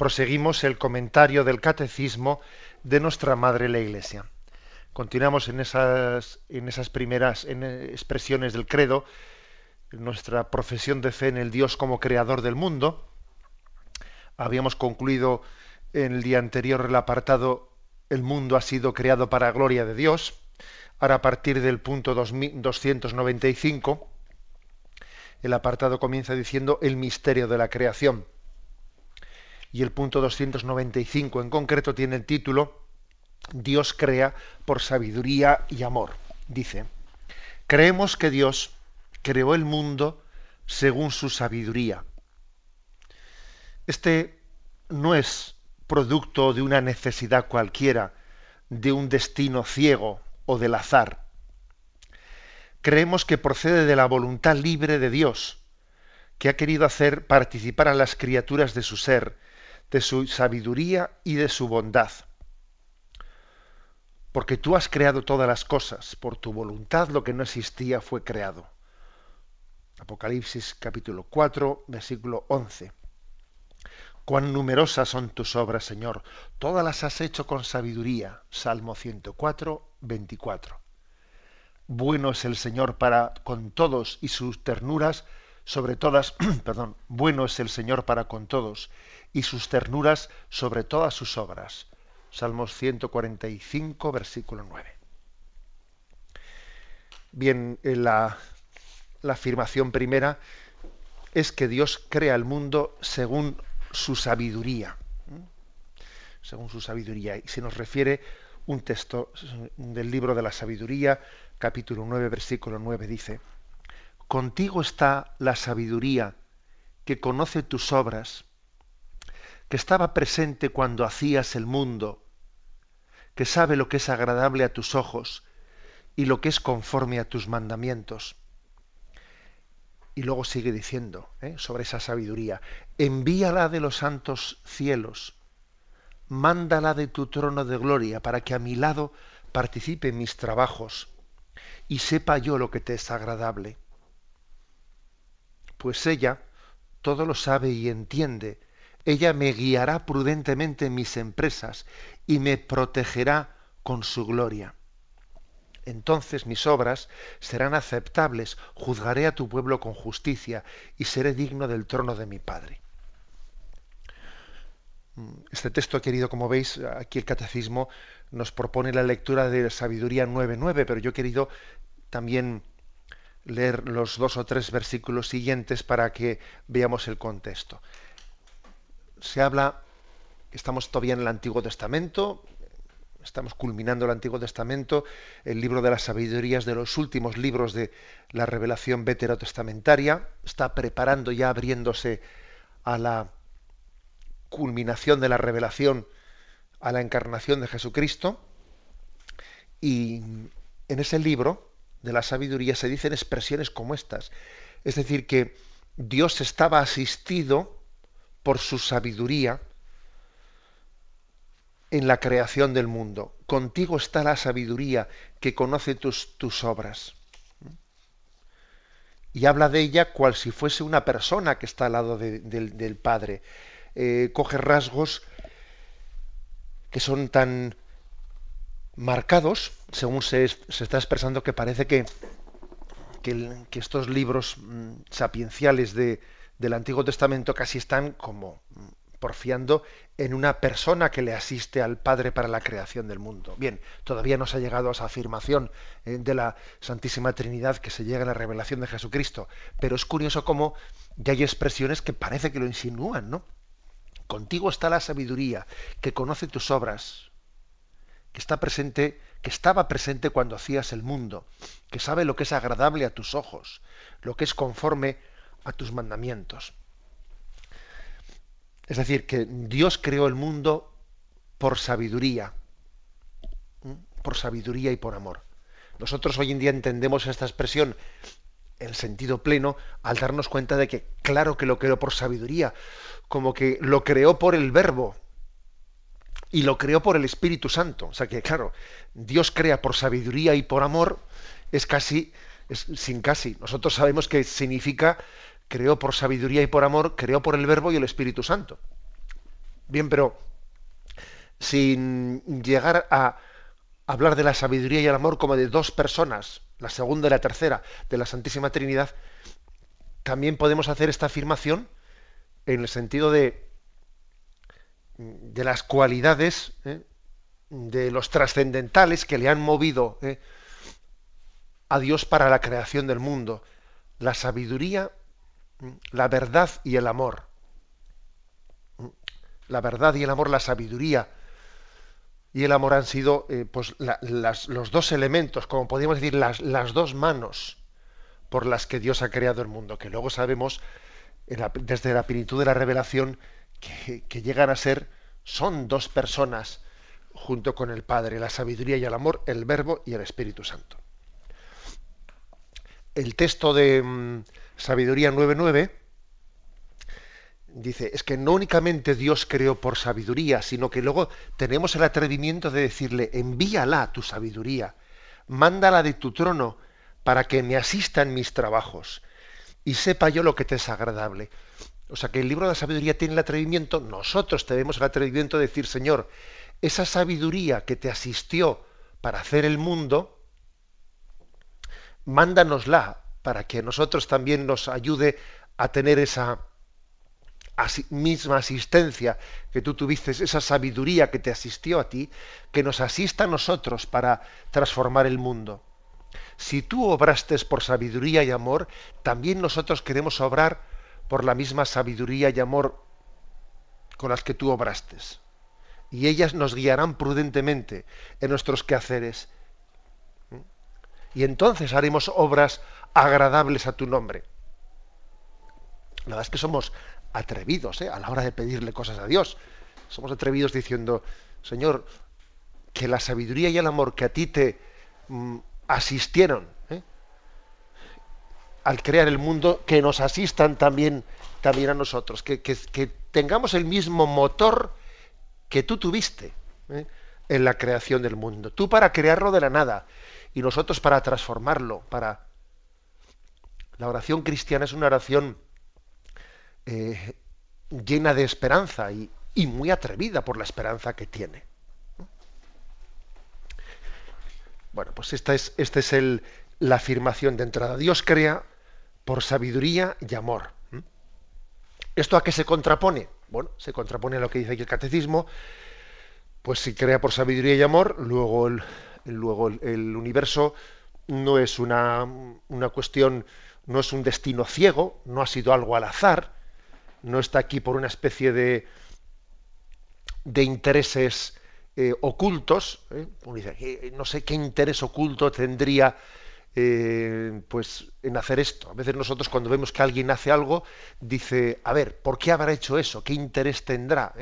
proseguimos el comentario del catecismo de nuestra Madre la Iglesia. Continuamos en esas, primeras expresiones del credo, nuestra profesión de fe en el Dios como creador del mundo. Habíamos concluido en el día anterior el apartado El mundo ha sido creado para gloria de Dios. Ahora a partir del punto 295 el apartado comienza diciendo el misterio de la creación y el punto 295 en concreto tiene el título Dios crea por sabiduría y amor. Dice, creemos que Dios creó el mundo según su sabiduría. Este no es producto de una necesidad cualquiera, de un destino ciego o del azar. Creemos que procede de la voluntad libre de Dios, que ha querido hacer participar a las criaturas de su ser, de su sabiduría y de su bondad. Porque tú has creado todas las cosas, por tu voluntad lo que no existía fue creado. Apocalipsis capítulo 4, versículo 11. Cuán numerosas son tus obras, Señor. Todas las has hecho con sabiduría. Salmo 104, 24. Bueno es el Señor para con todos y sus ternuras sobre todas, perdón, bueno es el Señor para con todos y sus ternuras sobre todas sus obras. Salmos 145, versículo 9. Bien, eh, la, afirmación primera es que Dios crea el mundo según su sabiduría. Según su sabiduría. Y se nos refiere un texto del libro de la sabiduría, capítulo 9, versículo 9, dice, Contigo está la sabiduría que conoce tus obras que estaba presente cuando hacías el mundo, que sabe lo que es agradable a tus ojos y lo que es conforme a tus mandamientos. Y luego sigue diciendo ¿eh? sobre esa sabiduría, envíala de los santos cielos, mándala de tu trono de gloria para que a mi lado participe en mis trabajos y sepa yo lo que te es agradable. Pues ella todo lo sabe y entiende, ella me guiará prudentemente en mis empresas y me protegerá con su gloria. Entonces mis obras serán aceptables, juzgaré a tu pueblo con justicia y seré digno del trono de mi Padre. Este texto, querido, como veis, aquí el catecismo nos propone la lectura de Sabiduría 9.9, pero yo he querido también leer los dos o tres versículos siguientes para que veamos el contexto se habla, estamos todavía en el Antiguo Testamento, estamos culminando el Antiguo Testamento, el libro de las sabidurías de los últimos libros de la revelación veterotestamentaria, está preparando ya abriéndose a la culminación de la revelación a la encarnación de Jesucristo. Y en ese libro de la sabiduría se dicen expresiones como estas, es decir que Dios estaba asistido por su sabiduría en la creación del mundo. Contigo está la sabiduría que conoce tus, tus obras. Y habla de ella cual si fuese una persona que está al lado del Padre. Eh, coge rasgos que son tan marcados, según se, está expresando, que parece que, que, estos libros mm, sapienciales de, del Antiguo Testamento casi están como porfiando en una persona que le asiste al Padre para la creación del mundo. Bien, todavía no se ha llegado a esa afirmación eh, de la Santísima Trinidad que se llega en la revelación de Jesucristo, pero es curioso cómo ya hay expresiones que parece que lo insinúan, ¿no? Contigo está la sabiduría, que conoce tus obras, que está presente, que estaba presente cuando hacías el mundo, que sabe lo que es agradable a tus ojos, lo que es conforme a tus mandamientos. Es decir, que Dios creó el mundo por sabiduría, por sabiduría y por amor. Nosotros hoy en día entendemos esta expresión en sentido pleno al darnos cuenta de que claro que lo creó por sabiduría, como que lo creó por el verbo y lo creó por el Espíritu Santo. O sea que claro, Dios crea por sabiduría y por amor es casi, es, sin casi. Nosotros sabemos que significa creó por sabiduría y por amor, creó por el verbo y el Espíritu Santo. Bien, pero sin llegar a hablar de la sabiduría y el amor como de dos personas, la segunda y la tercera de la Santísima Trinidad, también podemos hacer esta afirmación en el sentido de, de las cualidades, ¿eh? de los trascendentales que le han movido ¿eh? a Dios para la creación del mundo. La sabiduría, la verdad y el amor. La verdad y el amor, la sabiduría, y el amor han sido eh, pues, los dos elementos, como podríamos decir, las, las, dos manos por las que Dios ha creado el mundo, que luego sabemos desde la plenitud de la revelación que, llegan a ser, son dos personas junto con el Padre, la sabiduría y el amor, el Verbo y el Espíritu Santo. El texto de mm, Sabiduría 9.9 dice, es que no únicamente Dios creó por sabiduría, sino que luego tenemos el atrevimiento de decirle, envíala tu sabiduría, mándala de tu trono para que me asista en mis trabajos y sepa yo lo que te es agradable. O sea que el libro de la sabiduría tiene el atrevimiento, nosotros tenemos el atrevimiento de decir, Señor, esa sabiduría que te asistió para hacer el mundo, mándanosla para que nosotros también nos ayude a tener esa, misma asistencia que tú tuviste, esa sabiduría que te asistió a ti, que nos asista a nosotros para transformar el mundo. Si tú obraste por sabiduría y amor, también nosotros queremos obrar por la misma sabiduría y amor con las que tú obraste. Y ellas nos guiarán prudentemente en nuestros quehaceres. Y entonces haremos obras agradables a tu nombre. La verdad es que somos atrevidos ¿eh? a la hora de pedirle cosas a Dios. Somos atrevidos diciendo, Señor, que la sabiduría y el amor que a ti te mm, asistieron ¿eh? al crear el mundo, que nos asistan también, a nosotros, que, tengamos el mismo motor que tú tuviste ¿eh? en la creación del mundo. Tú para crearlo de la nada y nosotros para transformarlo, para... La oración cristiana es una oración eh, llena de esperanza y, muy atrevida por la esperanza que tiene. Bueno, pues esta es, esta es el, la afirmación de entrada. Dios crea por sabiduría y amor. ¿Esto a qué se contrapone? Bueno, se contrapone a lo que dice aquí el catecismo. Pues si crea por sabiduría y amor, luego el, luego el, universo no es una, una, cuestión, no es un destino ciego, no ha sido algo al azar, no está aquí por una especie de, de intereses eh, ocultos. ¿eh? Eh, no sé qué interés oculto tendría pues en hacer esto. A veces nosotros cuando vemos que alguien hace algo, dice, a ver, ¿por qué habrá hecho eso? ¿Qué interés tendrá?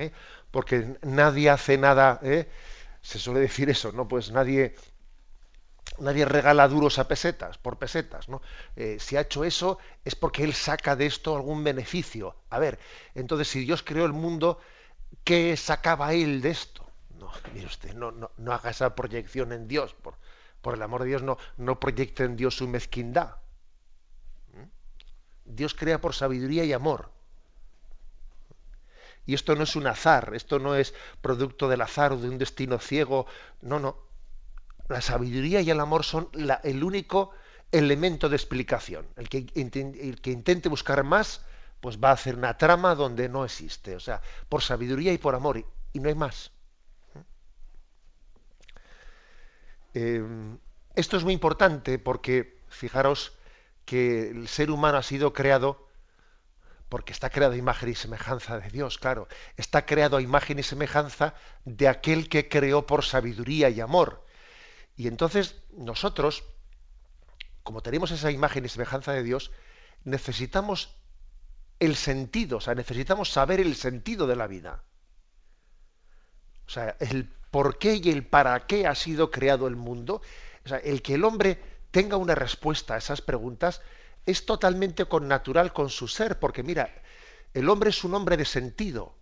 Porque nadie hace nada, se suele decir eso, ¿no? Pues nadie nadie regala duros a pesetas, por pesetas, ¿no? Eh, si ha hecho eso es porque él saca de esto algún beneficio. A ver, entonces si Dios creó el mundo, ¿qué sacaba él de esto? No, mire usted, no, no, haga esa proyección en Dios, por, por el amor de Dios, no, no proyecte en Dios su mezquindad. ¿Mm? Dios crea por sabiduría y amor. Y esto no es un azar, esto no es producto del azar o de un destino ciego, no, no, la sabiduría y el amor son el único elemento de explicación. El que, intente buscar más, pues va a hacer una trama donde no existe. O sea, por sabiduría y por amor, y, no hay más. Eh, esto es muy importante porque, fijaros, que el ser humano ha sido creado porque está creado a imagen y semejanza de Dios, claro. Está creado a imagen y semejanza de aquel que creó por sabiduría y amor. Y entonces nosotros, como tenemos esa imagen y semejanza de Dios, necesitamos el sentido, o sea, necesitamos saber el sentido de la vida. O sea, el por qué y el para qué ha sido creado el mundo. O sea, el que el hombre tenga una respuesta a esas preguntas es totalmente connatural con su ser, porque mira, el hombre es un hombre de sentido.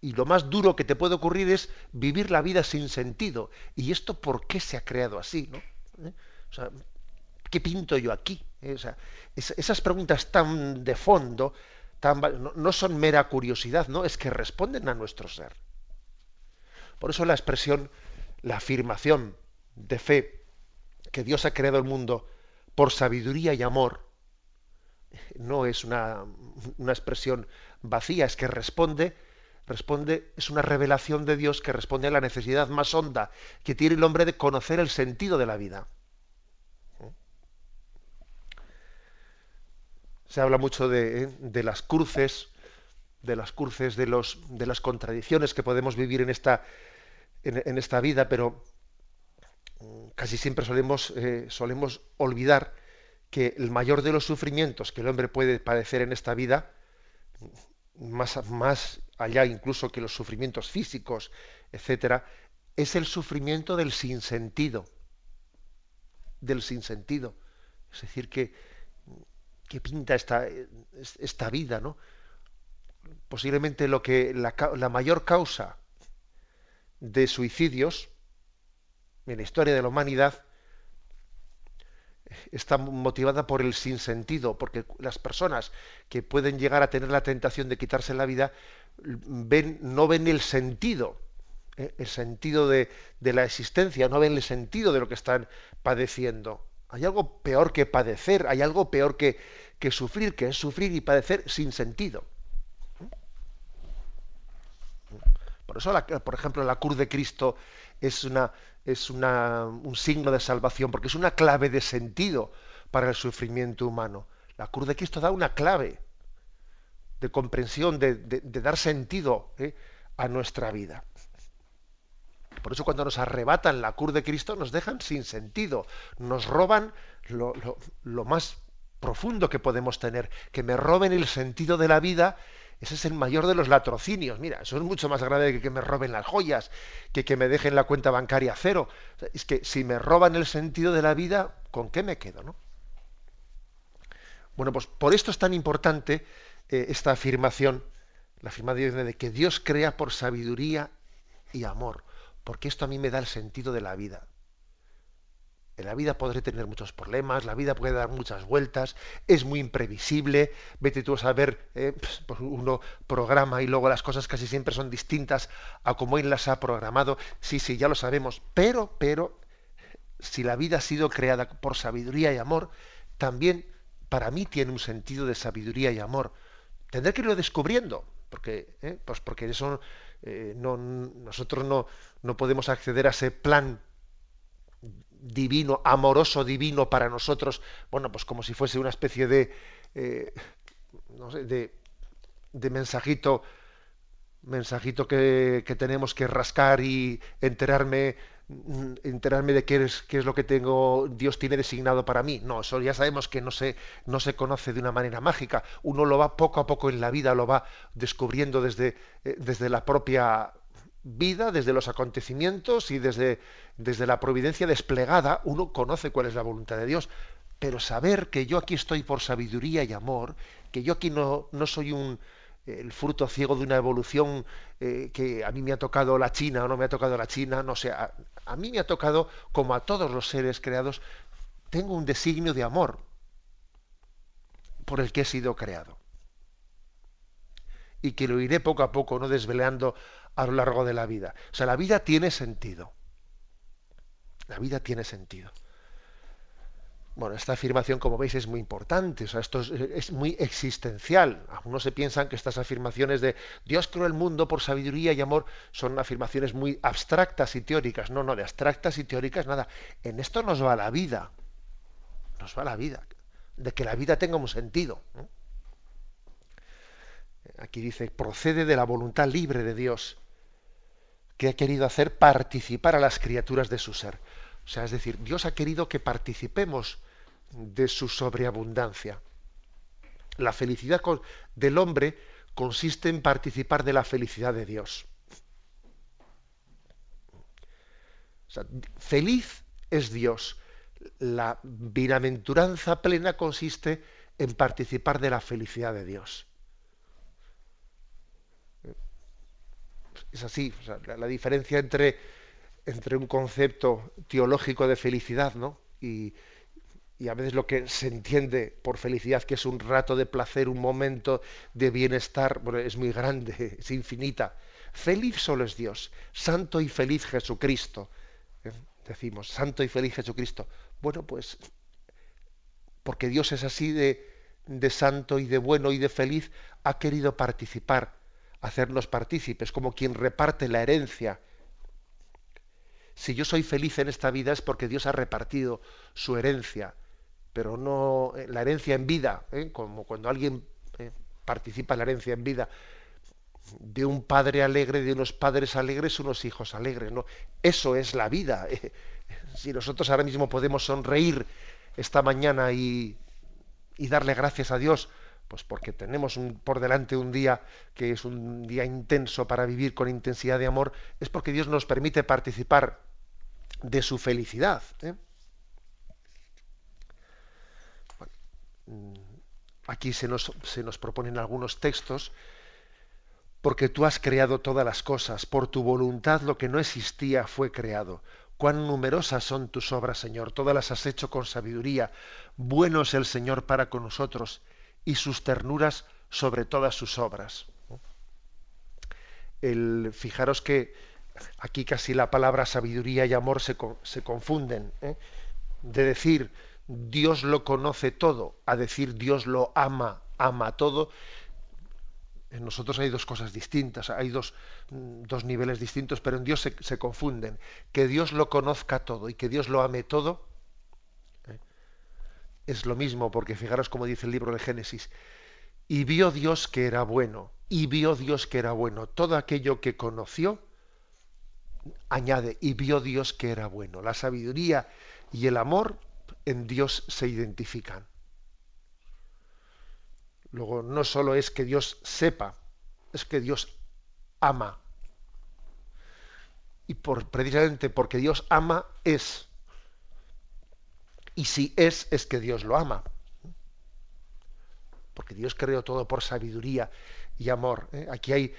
Y lo más duro que te puede ocurrir es vivir la vida sin sentido. ¿Y esto por qué se ha creado así? ¿no? ¿Eh? ¿qué pinto yo aquí? ¿Eh? O sea, esas preguntas tan de fondo no son mera curiosidad, no, es que responden a nuestro ser. Por eso la expresión, la afirmación de fe que Dios ha creado el mundo por sabiduría y amor, no es una, una expresión vacía, es que responde, responde, es una revelación de Dios que responde a la necesidad más honda que tiene el hombre de conocer el sentido de la vida. Se habla mucho de, ¿eh? de las cruces, de las cruces, de, los, de las contradicciones que podemos vivir en esta, en, esta vida, pero mm, casi siempre solemos, eh, solemos olvidar que el mayor de los sufrimientos que el hombre puede padecer en esta vida, más, más allá incluso que los sufrimientos físicos, etcétera, es el sufrimiento del sinsentido. Del sinsentido. Es decir, que, que pinta esta, esta vida, ¿no? Posiblemente lo que la, la mayor causa de suicidios en la historia de la humanidad está motivada por el sinsentido, porque las personas que pueden llegar a tener la tentación de quitarse la vida no ven el sentido, ¿eh? el sentido de, la existencia, no ven el sentido de lo que están padeciendo. Hay algo peor que padecer, hay algo peor que, sufrir, que es sufrir y padecer sin sentido. Por eso, por ejemplo, la cruz de Cristo es, una, es una, un signo de salvación, porque es una clave de sentido para el sufrimiento humano. La cruz de Cristo da una clave de comprensión, de, dar sentido ¿eh? a nuestra vida. Por eso cuando nos arrebatan la cruz de Cristo nos dejan sin sentido, nos roban lo, lo más profundo que podemos tener, que me roben el sentido de la vida ese es el mayor de los latrocinios. Mira, eso es mucho más grave que que me roben las joyas, que que me dejen la cuenta bancaria cero. es que si me roban el sentido de la vida, ¿con qué me quedo? ¿no? Bueno, pues por esto es tan importante eh, esta afirmación, la afirmación de que Dios crea por sabiduría y amor, porque esto a mí me da el sentido de la vida. En la vida podré tener muchos problemas, la vida puede dar muchas vueltas, es muy imprevisible, vete tú a saber, eh, pues, uno programa y luego las cosas casi siempre son distintas a como él las ha programado. Sí, sí, ya lo sabemos, pero, pero, si la vida ha sido creada por sabiduría y amor, también para mí tiene un sentido de sabiduría y amor. Tendré que irlo descubriendo, porque, eh, pues porque eso eh, no, nosotros no, no podemos acceder a ese plan divino, amoroso divino para nosotros, bueno, pues como si fuese una especie de, eh, no sé, de, de mensajito, mensajito que, que, tenemos que rascar y enterarme, mm, enterarme de qué es, qué es lo que tengo, Dios tiene designado para mí. No, eso ya sabemos que no se, no se conoce de una manera mágica. Uno lo va poco a poco en la vida, lo va descubriendo desde, eh, desde la propia vida, desde los acontecimientos y desde, desde la providencia desplegada, uno conoce cuál es la voluntad de Dios. Pero saber que yo aquí estoy por sabiduría y amor, que yo aquí no, no soy un, el fruto ciego de una evolución eh, que a mí me ha tocado la China o no me ha tocado la China, no sé, a, a mí me ha tocado, como a todos los seres creados, tengo un designio de amor por el que he sido creado. Y que lo iré poco a poco, no desvelando a lo largo de la vida. O sea, la vida tiene sentido. La vida tiene sentido. Bueno, esta afirmación, como veis, es muy importante, o sea, esto es, muy existencial. Algunos se piensan que estas afirmaciones de Dios creó el mundo por sabiduría y amor son afirmaciones muy abstractas y teóricas. No, no, de abstractas y teóricas nada. En esto nos va la vida. Nos va la vida. De que la vida tenga un sentido. Aquí dice, procede de la voluntad libre de Dios que ha querido hacer participar a las criaturas de su ser. O sea, es decir, Dios ha querido que participemos de su sobreabundancia. La felicidad del hombre consiste en participar de la felicidad de Dios. feliz es Dios. La bienaventuranza plena consiste en participar de la felicidad de Dios. Es así, la, diferencia entre, entre un concepto teológico de felicidad ¿no? y, y a veces lo que se entiende por felicidad, que es un rato de placer, un momento de bienestar, bueno, es muy grande, es infinita. Feliz solo es Dios, santo y feliz Jesucristo. ¿eh? Decimos, santo y feliz Jesucristo. Bueno, pues, porque Dios es así de, de santo y de bueno y de feliz, ha querido participar, hacernos partícipes, como quien reparte la herencia si yo soy feliz en esta vida es porque Dios ha repartido su herencia pero no eh, la herencia en vida, ¿eh? como cuando alguien eh, participa en la herencia en vida, de un padre alegre, de unos padres alegres, unos hijos alegres. ¿no? Eso es la vida. Si nosotros ahora mismo podemos sonreír esta mañana y, y darle gracias a Dios, pues porque tenemos por delante un día que es un día intenso para vivir con intensidad de amor, es porque Dios nos permite participar de su felicidad. Mm, aquí se nos, se nos proponen algunos textos, porque tú has creado todas las cosas, por tu voluntad lo que no existía fue creado. Cuán numerosas son tus obras, Señor, todas las has hecho con sabiduría. Bueno es el Señor para con nosotros y sus ternuras sobre todas sus obras. El, fijaros que aquí casi la palabra sabiduría y amor se, se confunden. ¿eh? De decir, Dios lo conoce todo, a decir Dios lo ama, ama todo, en nosotros hay dos cosas distintas, hay dos, mm, dos niveles distintos, pero en Dios se, confunden. Que Dios lo conozca todo y que Dios lo ame todo. Es lo mismo, porque fijaros como dice el libro de Génesis, y vio Dios que era bueno, y vio Dios que era bueno. Todo aquello que conoció, añade, y vio Dios que era bueno. La sabiduría y el amor en Dios se identifican. Luego, no solo es que Dios sepa, es que Dios ama. Y por, precisamente porque Dios ama es. Y si es, es que Dios lo ama. Porque Dios creó todo por sabiduría y amor. ¿eh? Aquí hay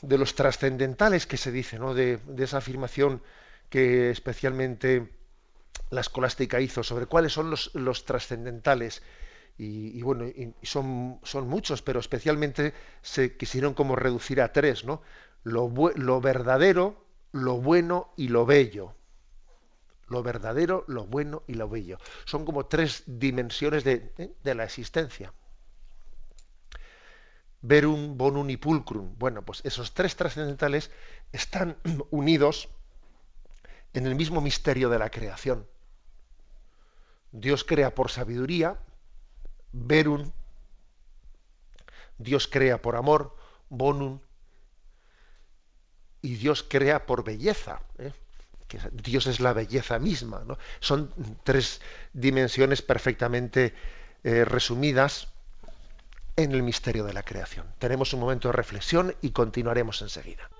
de los trascendentales que se dice, ¿no? de, de esa afirmación que especialmente la escolástica hizo sobre cuáles son los, trascendentales. Y, bueno, son, son muchos, pero especialmente se quisieron como reducir a tres, ¿no? Lo, lo verdadero, lo bueno y lo bello. Lo verdadero, lo bueno y lo bello. Son como tres dimensiones de, ¿eh? de la existencia. Verum, bonum y pulcrum. Bueno, pues esos tres trascendentales están unidos en el mismo misterio de la creación. Dios crea por sabiduría, verum, Dios crea por amor, bonum, y Dios crea por belleza. ¿eh? Dios es la belleza misma. Son tres dimensiones perfectamente eh, resumidas en el misterio de la creación. Tenemos un momento de reflexión y continuaremos enseguida.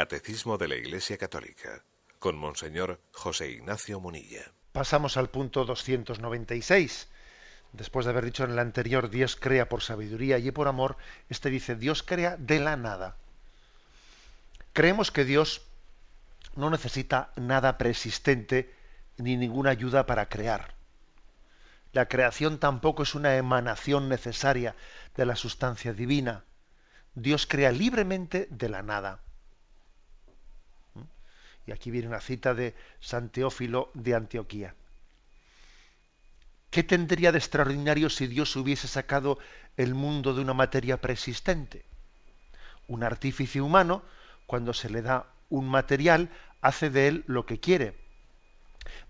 Catecismo de la Iglesia Católica, con Monseñor José Ignacio Munilla. Pasamos al punto 296. Después de haber dicho en el anterior, Dios crea por sabiduría y por amor, este dice, Dios crea de la nada. Creemos que Dios no necesita nada preexistente ni ninguna ayuda para crear. La creación tampoco es una emanación necesaria de la sustancia divina. Dios crea libremente de la nada. Y aquí viene una cita de San Teófilo de Antioquía. ¿Qué tendría de extraordinario si Dios hubiese sacado el mundo de una materia preexistente? Un artífice humano, cuando se le da un material, hace de él lo que quiere,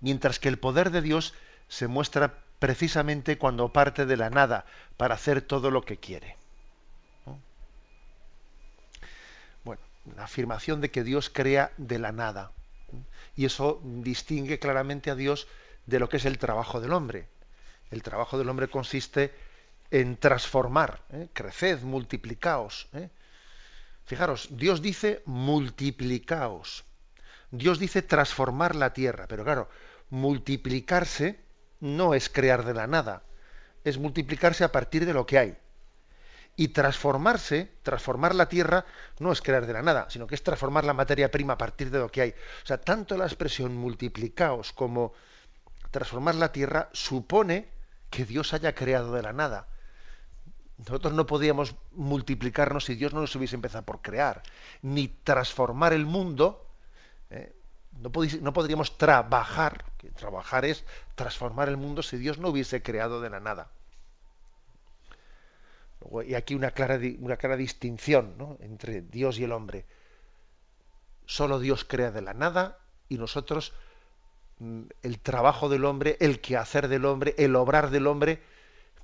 mientras que el poder de Dios se muestra precisamente cuando parte de la nada para hacer todo lo que quiere. La afirmación de que Dios crea de la nada. Y eso distingue claramente a Dios de lo que es el trabajo del hombre. El trabajo del hombre consiste en transformar, ¿eh? creced, multiplicaos. ¿eh? Fijaros, Dios dice multiplicaos. Dios dice transformar la tierra, pero claro, multiplicarse no es crear de la nada, es multiplicarse a partir de lo que hay. Y transformarse, transformar la tierra, no es crear de la nada, sino que es transformar la materia prima a partir de lo que hay. O sea, tanto la expresión multiplicaos como transformar la tierra supone que Dios haya creado de la nada. Nosotros no podíamos multiplicarnos si Dios no nos hubiese empezado por crear, ni transformar el mundo. ¿eh? No, no, podríamos trabajar, que trabajar es transformar el mundo si Dios no hubiese creado de la nada. Y aquí una clara, una clara distinción entre Dios y el hombre. Solo Dios crea de la nada y nosotros mm, el trabajo del hombre, el quehacer del hombre, el obrar del hombre,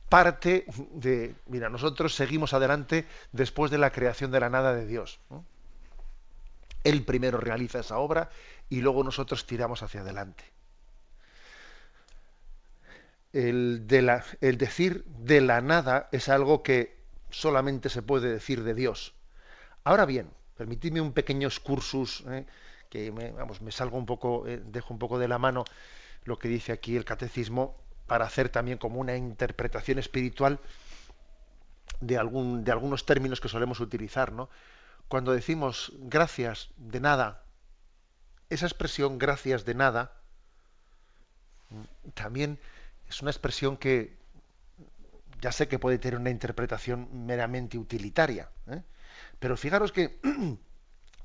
parte de, mira, nosotros seguimos adelante después de la creación de la nada de Dios. Él primero realiza esa obra y luego nosotros tiramos hacia adelante el, de el decir de la nada es algo que solamente se puede decir de Dios. Ahora bien, permitidme un pequeño excursus, eh, que me, vamos, me salgo un poco, eh, dejo un poco de la mano lo que dice aquí el catecismo, para hacer también como una interpretación espiritual de, algún, de algunos términos que solemos utilizar. ¿no? Cuando decimos gracias de nada, esa expresión gracias de nada también es una expresión que ya sé que puede tener una interpretación meramente utilitaria, ¿eh? pero fijaros que,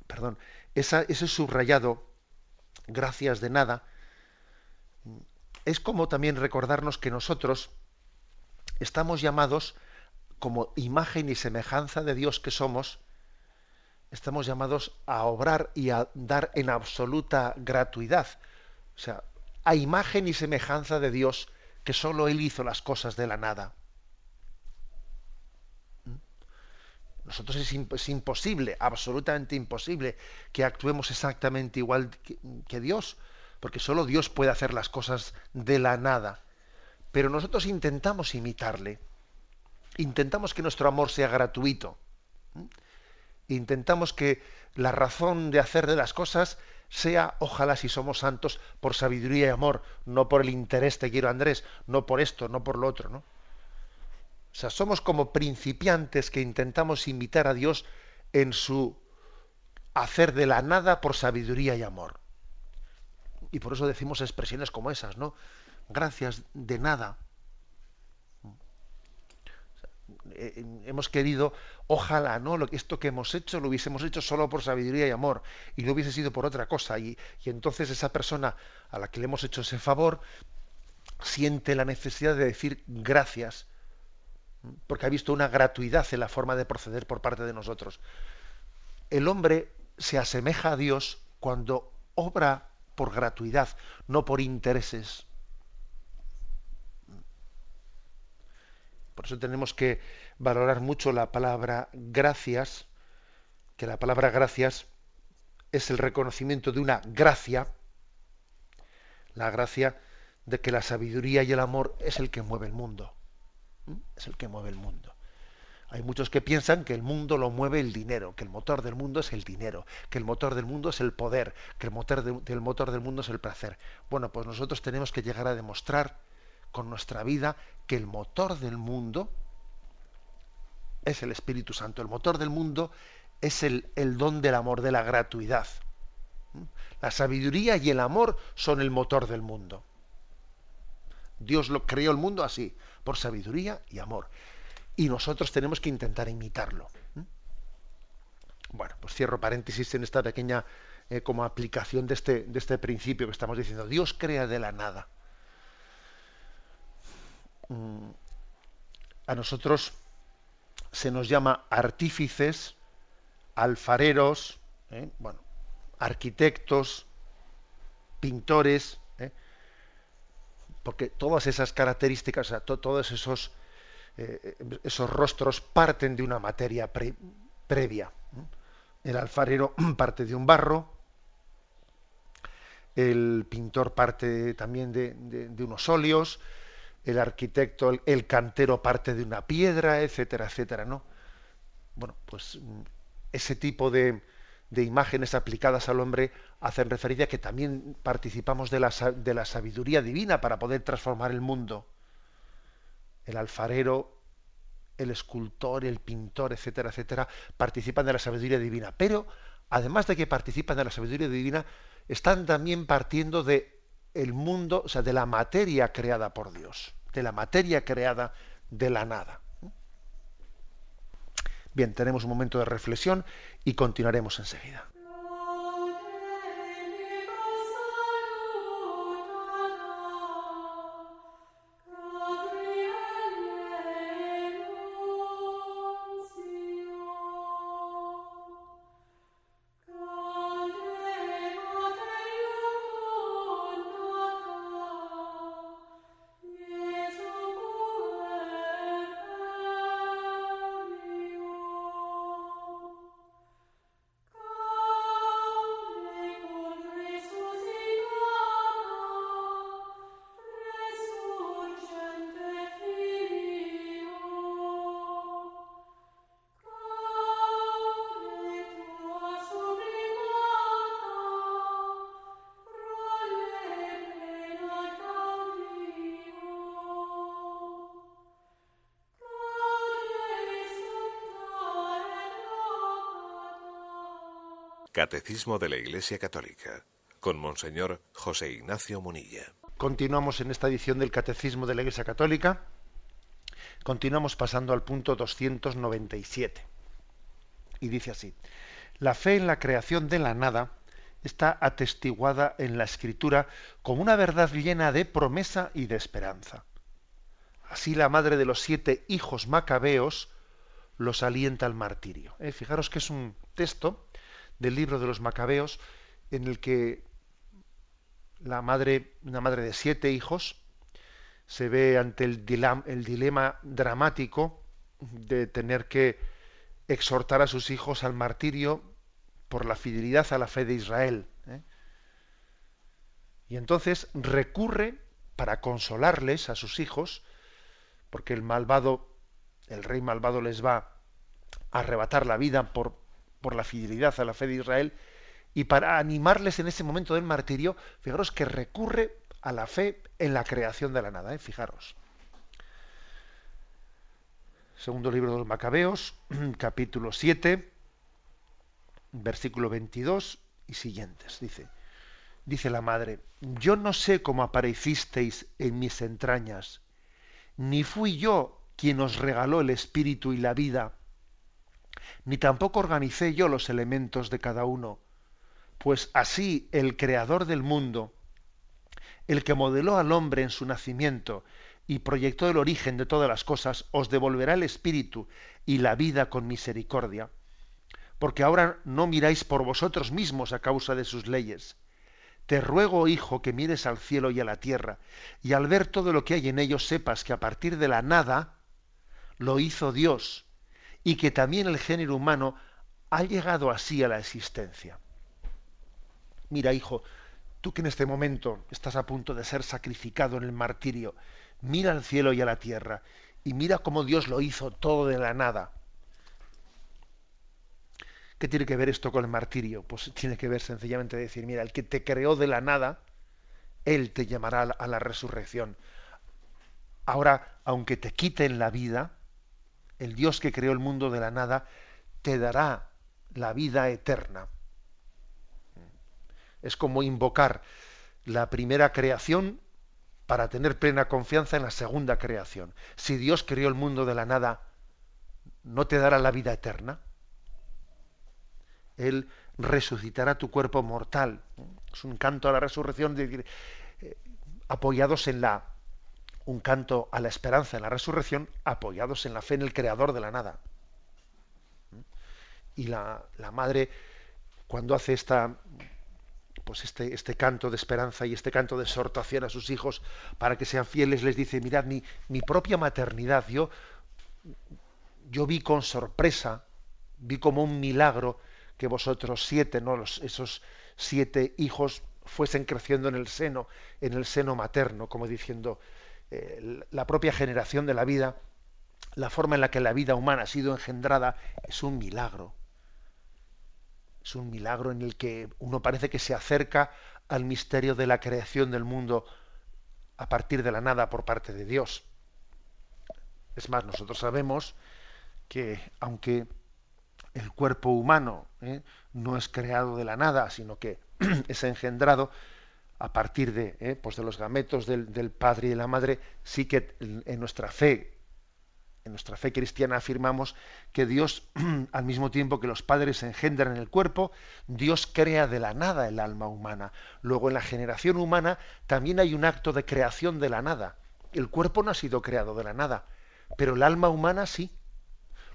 perdón, ese subrayado, gracias de nada, es como también recordarnos que nosotros estamos llamados, como imagen y semejanza de Dios que somos, estamos llamados a obrar y a dar en absoluta gratuidad. O sea, a imagen y semejanza de Dios, que sólo Él hizo las cosas de la nada. ¿Mm? Nosotros es, imposible, absolutamente imposible, que actuemos exactamente igual que, Dios, porque solo Dios puede hacer las cosas de la nada. Pero nosotros intentamos imitarle, intentamos que nuestro amor sea gratuito, ¿Mm? intentamos que la razón de hacer de las cosas sea, ojalá si somos santos, por sabiduría y amor, no por el interés te quiero Andrés, no por esto, no por lo otro, ¿no? O sea, somos como principiantes que intentamos imitar a Dios en su hacer de la nada por sabiduría y amor. Y por eso decimos expresiones como esas, ¿no? Gracias de nada. Eh, hemos querido, ojalá, ¿no? Lo, esto que hemos hecho lo hubiésemos hecho solo por sabiduría y amor y no hubiese sido por otra cosa. Y, y entonces esa persona a la que le hemos hecho ese favor siente la necesidad de decir gracias porque ha visto una gratuidad en la forma de proceder por parte de nosotros. El hombre se asemeja a Dios cuando obra por gratuidad, no por intereses. Por eso tenemos que valorar mucho la palabra gracias, que la palabra gracias es el reconocimiento de una gracia, la gracia de que la sabiduría y el amor es el que mueve el mundo. Es el que mueve el mundo. Hay muchos que piensan que el mundo lo mueve el dinero, que el motor del mundo es el dinero, que el motor del mundo es el poder, que el motor, del motor del mundo es el placer. Bueno, pues nosotros tenemos que llegar a demostrar con nuestra vida que el motor del mundo es el Espíritu Santo. El motor del mundo es el, el don del amor, de la gratuidad. ¿Mm? La sabiduría y el amor son el motor del mundo. Dios lo creó el mundo así, por sabiduría y amor y nosotros tenemos que intentar imitarlo. Bueno, pues cierro paréntesis en esta pequeña eh, como aplicación de este, de este principio que estamos diciendo. Dios crea de la nada. Mm, a nosotros se nos llama artífices, alfareros, ¿eh? bueno, arquitectos, pintores, ¿eh? porque todas esas características, o sea, todos esos eh, esos rostros parten de una materia previa. El alfarero parte de un barro, el pintor parte también de, unos óleos, el arquitecto, el, cantero parte de una piedra, etcétera, etcétera, ¿no? Bueno, pues mm, ese tipo de, imágenes aplicadas al hombre hacen referencia a que también participamos de de la sabiduría divina para poder transformar el mundo el alfarero, el escultor, el pintor, etcétera, etcétera, participan de la sabiduría divina. Pero, además de que participan de la sabiduría divina, están también partiendo de el mundo, o sea, de la materia creada por Dios, de la materia creada de la nada. Bien, tenemos un momento de reflexión y continuaremos enseguida. Catecismo de la Iglesia Católica con Monseñor José Ignacio Munilla. Continuamos en esta edición del Catecismo de la Iglesia Católica. Continuamos pasando al punto 297. Y dice así, la fe en la creación de la nada está atestiguada en la Escritura como una verdad llena de promesa y de esperanza. Así la madre de los siete hijos macabeos los alienta al martirio. Eh, fijaros que es un texto del libro de los Macabeos, en el que la madre, una madre de siete hijos, se ve ante el dilema, el dilema dramático de tener que exhortar a sus hijos al martirio por la fidelidad a la fe de Israel. ¿eh? Y entonces recurre para consolarles a sus hijos, porque el malvado, el rey malvado les va a arrebatar la vida por, por la fidelidad a la fe de Israel, y para animarles en ese momento del martirio, fijaros que recurre a la fe en la creación de la nada, ¿eh? fijaros. Segundo libro de los Macabeos, capítulo 7, versículo 22 y siguientes. Dice, dice la madre, yo no sé cómo aparecisteis en mis entrañas, ni fui yo quien os regaló el espíritu y la vida, ni tampoco organicé yo los elementos de cada uno, pues así el creador del mundo, el que modeló al hombre en su nacimiento y proyectó el origen de todas las cosas, os devolverá el espíritu y la vida con misericordia, porque ahora no miráis por vosotros mismos a causa de sus leyes. Te ruego, hijo, que mires al cielo y a la tierra, y al ver todo lo que hay en ellos sepas que a partir de la nada lo hizo Dios, y que también el género humano ha llegado así a la existencia. Mira, hijo, tú que en este momento estás a punto de ser sacrificado en el martirio, mira al cielo y a la tierra y mira cómo Dios lo hizo todo de la nada. ¿Qué tiene que ver esto con el martirio? Pues tiene que ver sencillamente decir, mira, el que te creó de la nada, él te llamará a la resurrección. Ahora, aunque te quiten la vida, el Dios que creó el mundo de la nada te dará la vida eterna. Es como invocar la primera creación para tener plena confianza en la segunda creación. Si Dios creó el mundo de la nada, ¿no te dará la vida eterna? Él resucitará tu cuerpo mortal. Es un canto a la resurrección, de, eh, apoyados en la un canto a la esperanza en la resurrección, apoyados en la fe en el creador de la nada. Y la, la madre, cuando hace esta, pues este, este, canto de esperanza y este canto de exhortación a sus hijos para que sean fieles, les dice, mirad, mi, mi propia maternidad, yo, yo vi con sorpresa, vi como un milagro que vosotros siete, ¿no? Los, esos siete hijos fuesen creciendo en el seno, en el seno materno, como diciendo, la propia generación de la vida, la forma en la que la vida humana ha sido engendrada, es un milagro. Es un milagro en el que uno parece que se acerca al misterio de la creación del mundo a partir de la nada por parte de Dios. Es más, nosotros sabemos que aunque el cuerpo humano ¿eh? no es creado de la nada, sino que es engendrado a partir de, ¿eh? pues de los gametos del, del, padre y de la madre, sí que en nuestra fe en nuestra fe cristiana afirmamos que Dios, al mismo tiempo que los padres engendran el cuerpo, Dios crea de la nada el alma humana. Luego en la generación humana también hay un acto de creación de la nada. El cuerpo no ha sido creado de la nada, pero el alma humana sí.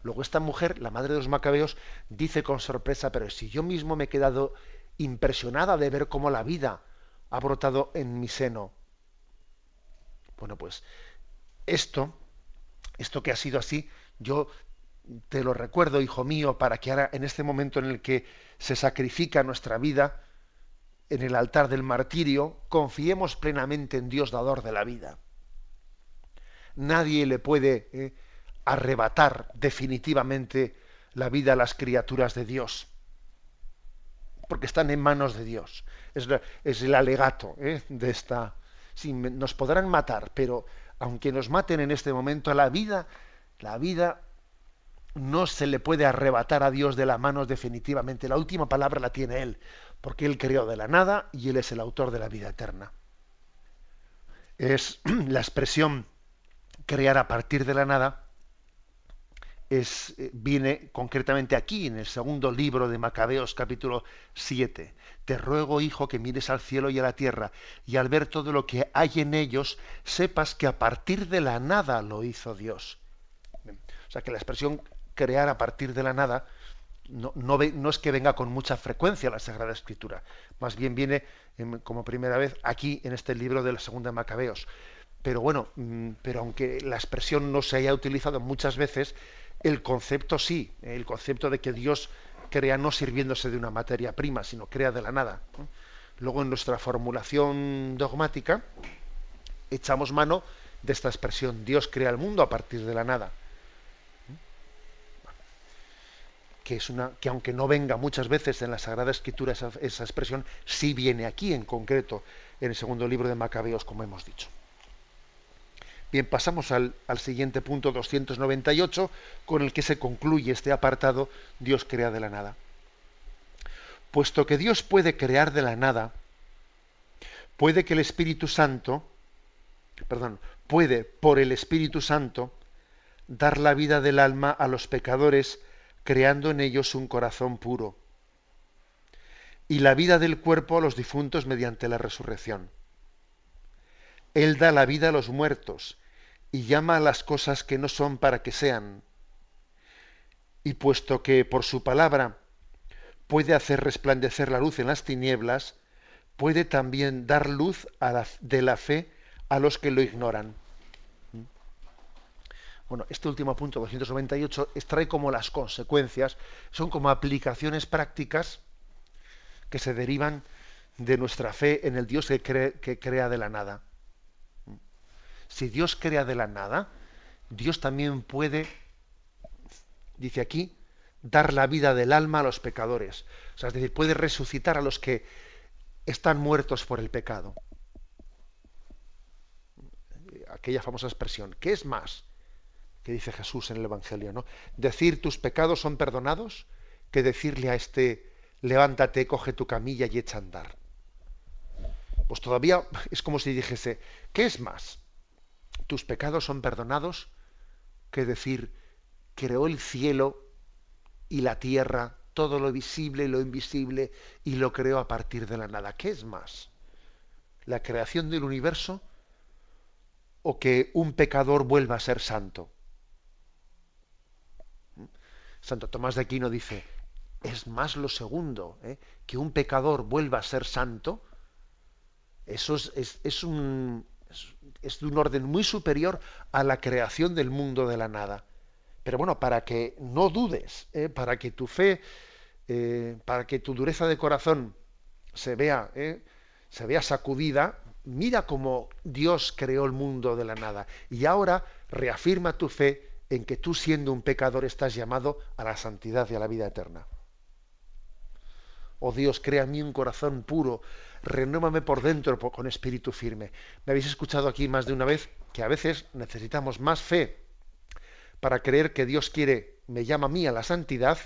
Luego esta mujer, la madre de los macabeos, dice con sorpresa, pero si yo mismo me he quedado impresionada de ver cómo la vida ha brotado en mi seno. Bueno, pues esto esto que ha sido así, yo te lo recuerdo, hijo mío, para que ahora, en este momento en el que se sacrifica nuestra vida, en el altar del martirio, confiemos plenamente en Dios dador de la vida. Nadie le puede eh, arrebatar definitivamente la vida a las criaturas de Dios, porque están en manos de Dios. Es, el alegato eh, de esta... Sí, nos podrán matar, pero aunque nos maten en este momento, la vida, la vida no se le puede arrebatar a Dios de las manos definitivamente. La última palabra la tiene Él, porque Él creó de la nada y Él es el autor de la vida eterna. Es la expresión crear a partir de la nada, es, eh, viene concretamente aquí, en el segundo libro de Macabeos, capítulo 7. Te ruego, hijo, que mires al cielo y a la tierra, y al ver todo lo que hay en ellos, sepas que a partir de la nada lo hizo Dios. O sea que la expresión crear a partir de la nada no, no, es que venga con mucha frecuencia la Sagrada Escritura, más bien viene como primera vez aquí en este libro de la segunda Macabeos. Pero bueno, mm, pero aunque la expresión no se haya utilizado muchas veces, el concepto sí, el concepto de que Dios crea no sirviéndose de una materia prima, sino crea de la nada. Luego en nuestra formulación dogmática echamos mano de esta expresión, Dios crea el mundo a partir de la nada. Que, es una, que aunque no venga muchas veces en la Sagrada Escritura esa, esa expresión, sí viene aquí en concreto en el segundo libro de Macabeos, como hemos dicho. Bien, pasamos al, siguiente punto 298, con el que se concluye este apartado, Dios crea de la nada. Puesto que Dios puede crear de la nada, puede que el Espíritu Santo, perdón, puede por el Espíritu Santo dar la vida del alma a los pecadores, creando en ellos un corazón puro, y la vida del cuerpo a los difuntos mediante la resurrección. Él da la vida a los muertos y llama a las cosas que no son para que sean. Y puesto que por su palabra puede hacer resplandecer la luz en las tinieblas, puede también dar luz de la fe a los que lo ignoran. Bueno, este último punto, 298, extrae como las consecuencias, son como aplicaciones prácticas que se derivan de nuestra fe en el Dios que, crea de la nada. Si Dios crea de la nada, Dios también puede, dice aquí, dar la vida del alma a los pecadores. O sea, es decir, puede resucitar a los que están muertos por el pecado. Aquella famosa expresión, ¿qué es más? que dice Jesús en el Evangelio, ¿no? Decir tus pecados son perdonados que decirle a este levántate, coge tu camilla y echa a andar. Pues todavía es como si dijese, ¿qué es más? ¿Tus pecados son perdonados? Que decir, creó el cielo y la tierra, todo lo visible y lo invisible, y lo creó a partir de la nada. ¿Qué es más? ¿La creación del universo o que un pecador vuelva a ser santo? Santo Tomás de Aquino dice, es más lo segundo, ¿eh? que un pecador vuelva a ser santo, eso es, un, es, de un orden muy superior a la creación del mundo de la nada. Pero bueno, para que no dudes, ¿eh? para que tu fe, eh, para que tu dureza de corazón se vea, se vea sacudida, mira cómo Dios creó el mundo de la nada. Y ahora reafirma tu fe en que tú siendo un pecador estás llamado a la santidad y a la vida eterna. Oh Dios, crea en mí un corazón puro, renúvame por dentro con espíritu firme. Me habéis escuchado aquí más de una vez que a veces necesitamos más fe para creer que Dios quiere, me llama a mí a la santidad.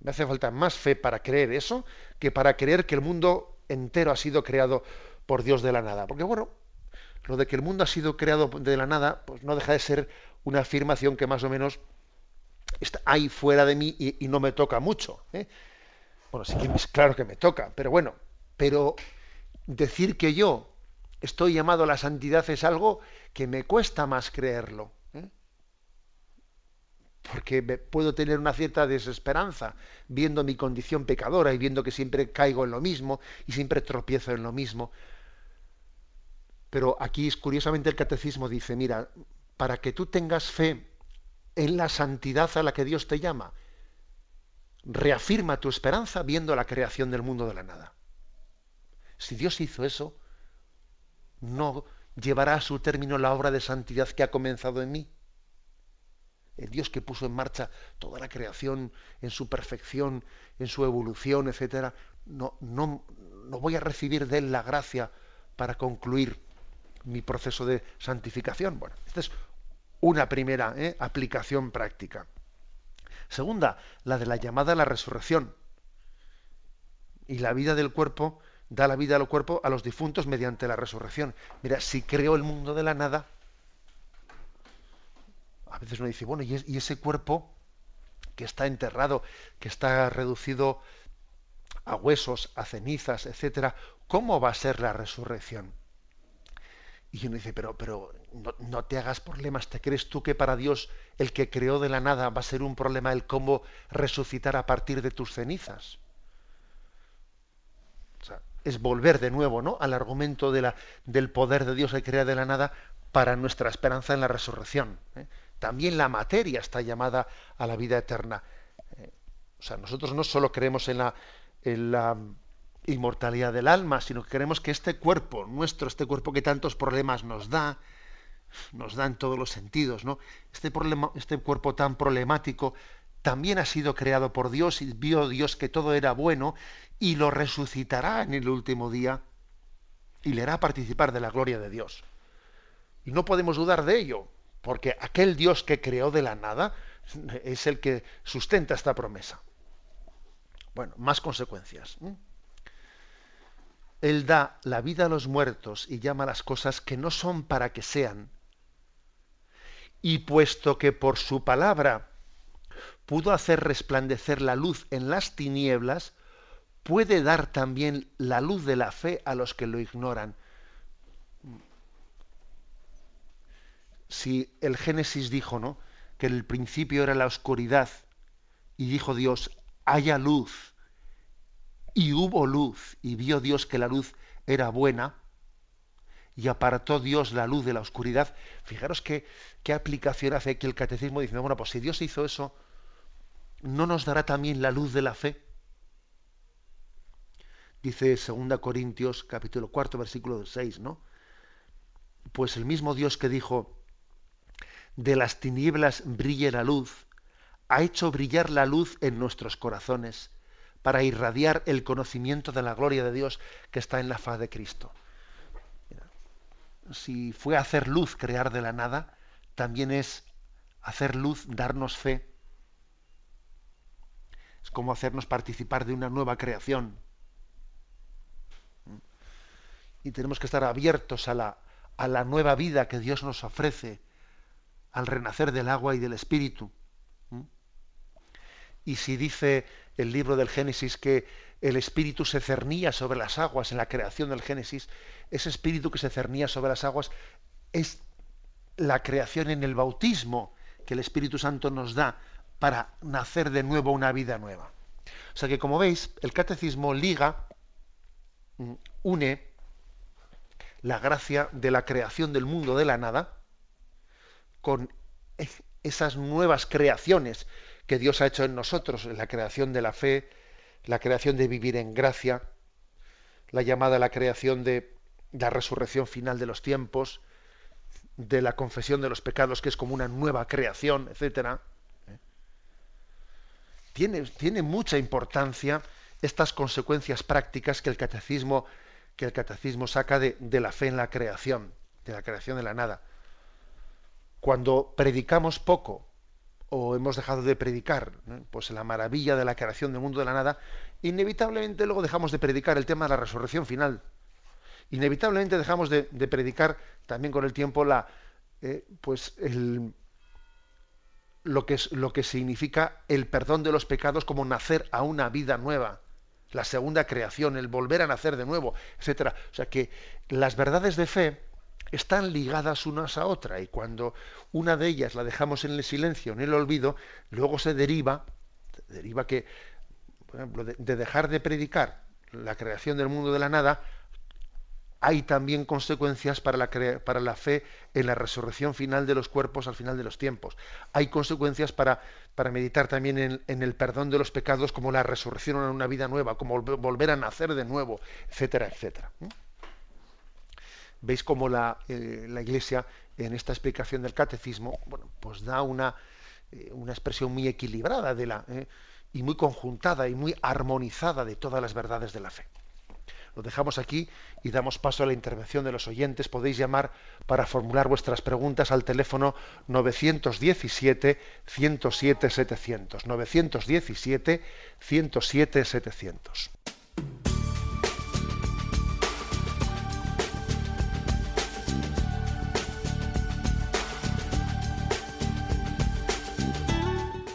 Me hace falta más fe para creer eso que para creer que el mundo entero ha sido creado por Dios de la nada. Porque bueno, lo de que el mundo ha sido creado de la nada, pues no deja de ser una afirmación que más o menos está ahí fuera de mí y, no me toca mucho. ¿eh? Bueno, sí que es claro que me toca, pero bueno, pero decir que yo estoy llamado a la santidad es algo que me cuesta más creerlo. ¿eh? Porque puedo tener una cierta desesperanza viendo mi condición pecadora y viendo que siempre caigo en lo mismo y siempre tropiezo en lo mismo. Pero aquí, curiosamente, el catecismo dice, mira, para que tú tengas fe en la santidad a la que Dios te llama. Reafirma tu esperanza viendo la creación del mundo de la nada. Si Dios hizo eso, no llevará a su término la obra de santidad que ha comenzado en mí. El Dios que puso en marcha toda la creación en su perfección, en su evolución, etcétera, no, no, no voy a recibir de él la gracia para concluir mi proceso de santificación. Bueno, este es una primera ¿eh? aplicación práctica. Segunda, la de la llamada a la resurrección. Y la vida del cuerpo da la vida al cuerpo a los difuntos mediante la resurrección. Mira, si creó el mundo de la nada, a veces uno dice, bueno, y, ese cuerpo que está enterrado, que está reducido a huesos, a cenizas, etcétera, ¿cómo va a ser la resurrección? Y uno dice, pero, pero no, te hagas problemas, ¿te crees tú que para Dios el que creó de la nada va a ser un problema el cómo resucitar a partir de tus cenizas? O sea, es volver de nuevo ¿no? al argumento de la, del poder de Dios que crea de la nada para nuestra esperanza en la resurrección. ¿eh? También la materia está llamada a la vida eterna. ¿eh? o sea, nosotros no solo creemos en la, en la inmortalidad del alma, sino que queremos que este cuerpo nuestro, este cuerpo que tantos problemas nos da, nos da en todos los sentidos, ¿no? Este, problema, este cuerpo tan problemático también ha sido creado por Dios y vio Dios que todo era bueno y lo resucitará en el último día y le hará participar de la gloria de Dios. Y no podemos dudar de ello, porque aquel Dios que creó de la nada es el que sustenta esta promesa. Bueno, más consecuencias. Él da la vida a los muertos y llama las cosas que no son para que sean. Y puesto que por su palabra pudo hacer resplandecer la luz en las tinieblas, puede dar también la luz de la fe a los que lo ignoran. Si el Génesis dijo, ¿no? que el principio era la oscuridad y dijo Dios, haya luz y hubo luz, y vio Dios que la luz era buena, y apartó Dios la luz de la oscuridad. Fijaros qué, qué aplicación hace aquí el catecismo diciendo, bueno, pues si Dios hizo eso, ¿no nos dará también la luz de la fe? Dice 2 Corintios capítulo 4 versículo 6, ¿no? Pues el mismo Dios que dijo, de las tinieblas brille la luz, ha hecho brillar la luz en nuestros corazones para irradiar el conocimiento de la gloria de Dios que está en la faz de Cristo. Si fue hacer luz crear de la nada, también es hacer luz, darnos fe. Es como hacernos participar de una nueva creación. Y tenemos que estar abiertos a la, a la nueva vida que Dios nos ofrece, al renacer del agua y del espíritu. Y si dice el libro del Génesis que el espíritu se cernía sobre las aguas en la creación del Génesis, ese espíritu que se cernía sobre las aguas es la creación en el bautismo que el Espíritu Santo nos da para nacer de nuevo una vida nueva. O sea que como veis, el catecismo liga, mm, une la gracia de la creación del mundo de la nada con esas nuevas creaciones que Dios ha hecho en nosotros, la creación de la fe, la creación de vivir en gracia, la llamada a la creación de la resurrección final de los tiempos, de la confesión de los pecados, que es como una nueva creación, etcétera. ¿eh? Tiene, mucha importancia estas consecuencias prácticas que el catecismo, que el catecismo saca de, de la fe en la creación, de la creación de la nada. Cuando predicamos poco o hemos dejado de predicar pues la maravilla de la creación del mundo de la nada, inevitablemente luego dejamos de predicar el tema de la resurrección final. Inevitablemente dejamos de, predicar también con el tiempo la, eh, pues el, lo, que es, lo que significa el perdón de los pecados como nacer a una vida nueva, la segunda creación, el volver a nacer de nuevo, etcétera. O sea que las verdades de fe están ligadas unas a otras y cuando una de ellas la dejamos en el silencio, en el olvido, luego se deriva, deriva que, por ejemplo, de, dejar de predicar la creación del mundo de la nada, hay también consecuencias para la, para la, fe en la resurrección final de los cuerpos al final de los tiempos. Hay consecuencias para, para meditar también en, en, el perdón de los pecados como la resurrección a una vida nueva, como volver a nacer de nuevo, etcétera, etcétera veis cómo la, eh, la, Iglesia en esta explicación del catecismo, bueno, pues da una, eh, una expresión muy equilibrada de la, eh, y muy conjuntada y muy armonizada de todas las verdades de la fe. Lo dejamos aquí y damos paso a la intervención de los oyentes. Podéis llamar para formular vuestras preguntas al teléfono 917-107-700. 917-107-700.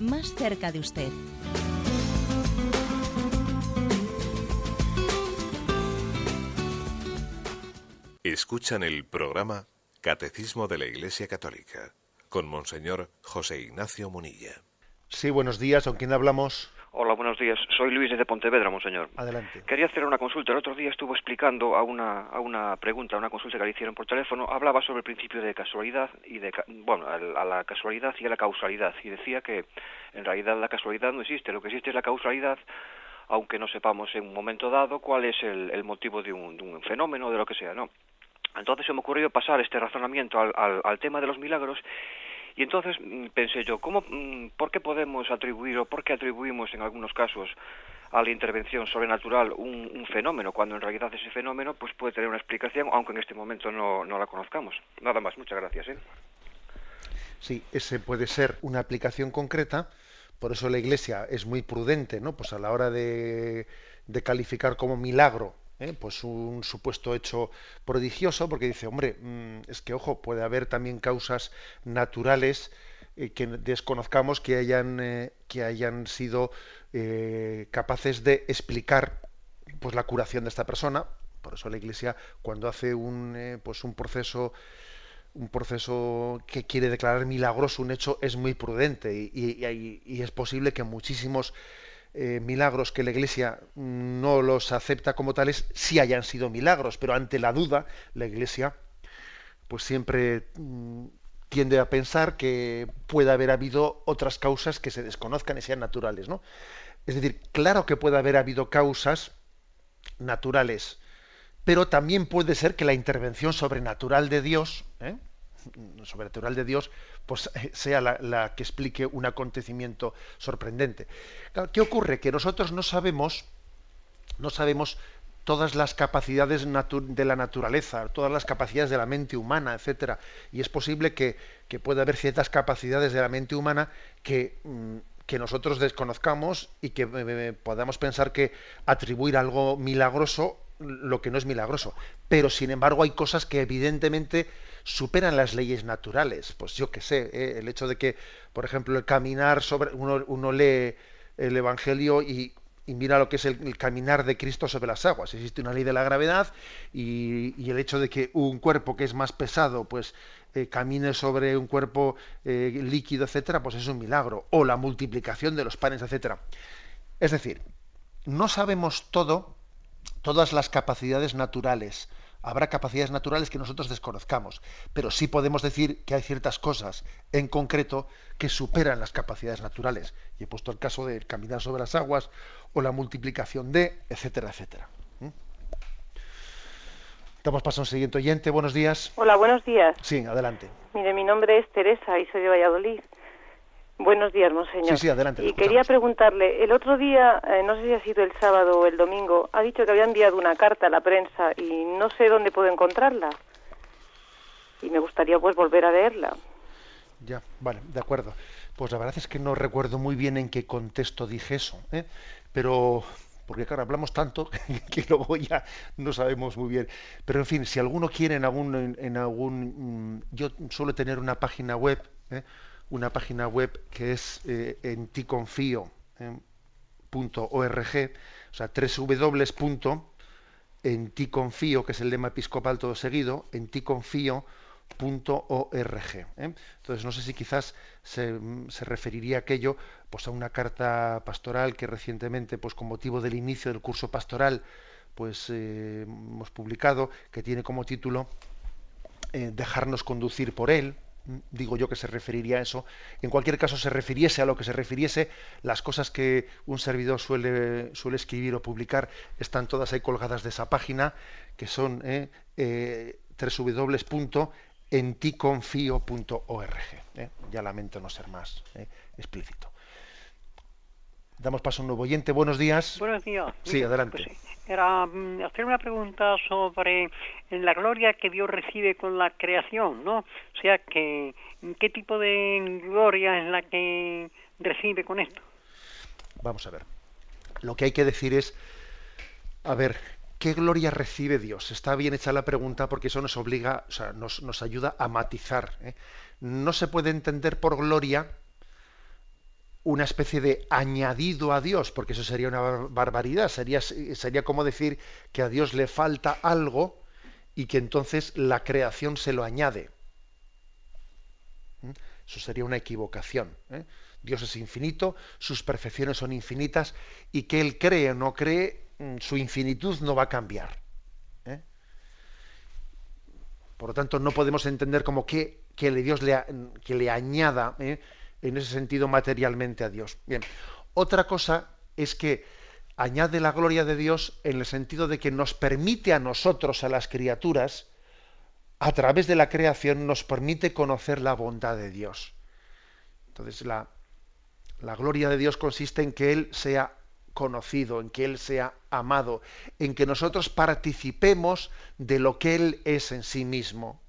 más cerca de usted. Escuchan el programa Catecismo de la Iglesia Católica con Monseñor José Ignacio Munilla. Sí, buenos días. ¿Con quién hablamos? Hola, buenos días. Soy Luis de Pontevedra, Monseñor. Adelante. Quería hacer una consulta. El otro día estuvo explicando a una, a una pregunta, a una consulta que le hicieron por teléfono. Hablaba sobre el principio de casualidad y de, bueno, a la casualidad y a la causalidad. Y decía que en realidad la casualidad no existe. Lo que existe es la causalidad aunque no sepamos en un momento dado cuál es el, motivo de un, de un fenómeno o de lo que sea, ¿no? Entonces se me ocurrió pasar este razonamiento al, tema de los milagros y entonces mm, pensé yo, ¿cómo, mm, ¿por qué podemos atribuir o por qué atribuimos en algunos casos a la intervención sobrenatural un, fenómeno, cuando en realidad ese fenómeno pues puede tener una explicación, aunque en este momento no, la conozcamos? Nada más, muchas gracias. ¿eh? Sí, ese puede ser una aplicación concreta, por eso la Iglesia es muy prudente, ¿no? Pues a la hora de de calificar como milagro ¿eh? pues un supuesto hecho prodigioso, porque dice, hombre, mm, es que ojo, puede haber también causas naturales eh, que desconozcamos que hayan, eh, que hayan sido capaces de explicar pues la curación de esta persona. Por eso la Iglesia, cuando hace un, pues un proceso un proceso que quiere declarar milagroso un hecho es muy prudente y, y es posible que muchísimos eh, milagros que la Iglesia no los acepta como tales, sí hayan sido milagros, pero ante la duda, la Iglesia pues siempre mm, tiende a pensar que puede haber habido otras causas que se desconozcan y sean naturales, ¿no? Es decir, claro que puede haber habido causas naturales, pero también puede ser que la intervención sobrenatural de Dios, ¿eh? Sobrenatural de Dios, pues eh, sea la, que explique un acontecimiento sorprendente. ¿Qué ocurre? Que nosotros no sabemos, no sabemos todas las capacidades de la naturaleza, todas las capacidades de la mente humana, etcétera. Y es posible que, pueda haber ciertas capacidades de la mente humana que, mm, que nosotros desconozcamos y que eh, eh, podamos pensar que atribuir algo milagroso lo que no es milagroso. Pero sin embargo hay cosas que evidentemente superan las leyes naturales. Pues yo qué sé, ¿eh? el hecho de que, por ejemplo, el caminar sobre. Uno, lee el Evangelio y, mira lo que es el, caminar de Cristo sobre las aguas. Existe una ley de la gravedad y, el hecho de que un cuerpo que es más pesado, pues eh, camine sobre un cuerpo eh, líquido, etcétera, pues es un milagro. O la multiplicación de los panes, etcétera. Es decir, no sabemos todo, todas las capacidades naturales habrá capacidades naturales que nosotros desconozcamos, pero sí podemos decir que hay ciertas cosas en concreto que superan las capacidades naturales. Y he puesto el caso de caminar sobre las aguas o la multiplicación de, etcétera, etcétera. ¿Mm? Damos paso a un siguiente oyente. Buenos días. Hola, buenos días. Sí, adelante. Mire, mi nombre es Teresa y soy de Valladolid. Buenos días, monseñor. Sí, sí, adelante. Y quería preguntarle, el otro día, eh, no sé si ha sido el sábado o el domingo, ha dicho que había enviado una carta a la prensa y no sé dónde puedo encontrarla. Y me gustaría pues volver a leerla. Ya, vale, de acuerdo. Pues la verdad es que no recuerdo muy bien en qué contexto dije eso, ¿eh? pero porque claro, hablamos tanto que luego ya no sabemos muy bien. Pero en fin, si alguno quiere en algún, en, algún, mm, yo suelo tener una página web. ¿eh? Una página web que es eh, en ticonfío.org, o sea, www.enticonfío, que es el lema episcopal todo seguido, en ticonfío.org. ¿eh? Entonces, no sé si quizás se, referiría aquello pues, a una carta pastoral que recientemente, pues con motivo del inicio del curso pastoral, pues eh, hemos publicado, que tiene como título eh, Dejarnos conducir por él, digo yo que se referiría a eso. En cualquier caso, se refiriese a lo que se refiriese, las cosas que un servidor suele, suele escribir o publicar están todas ahí colgadas de esa página, que son eh, eh, www.enticonfio.org. Eh. Ya lamento no ser más eh, explícito. Damos paso a un nuevo oyente. Buenos días. Buenos días. Sí, adelante. Pues era mm, hacer una pregunta sobre la gloria que Dios recibe con la creación, ¿no? O sea, que ¿qué tipo de gloria es la que recibe con esto? Vamos a ver. Lo que hay que decir es, a ver, ¿qué gloria recibe Dios? Está bien hecha la pregunta porque eso nos obliga, o sea, nos, nos ayuda a matizar. ¿eh? No se puede entender por gloria una especie de añadido a Dios, porque eso sería una barbaridad, sería, sería como decir que a Dios le falta algo y que entonces la creación se lo añade. ¿Mm? Eso sería una equivocación. ¿eh? Dios es infinito, sus perfecciones son infinitas y que Él cree o no cree, mm, su infinitud no va a cambiar. ¿eh? Por lo tanto, no podemos entender como que, que Dios le, que le añada ¿eh? En ese sentido materialmente a Dios. Bien, otra cosa es que añade la gloria de Dios en el sentido de que nos permite a nosotros, a las criaturas, a través de la creación, nos permite conocer la bondad de Dios. Entonces, la, la gloria de Dios consiste en que Él sea conocido, en que Él sea amado, en que nosotros participemos de lo que Él es en sí mismo.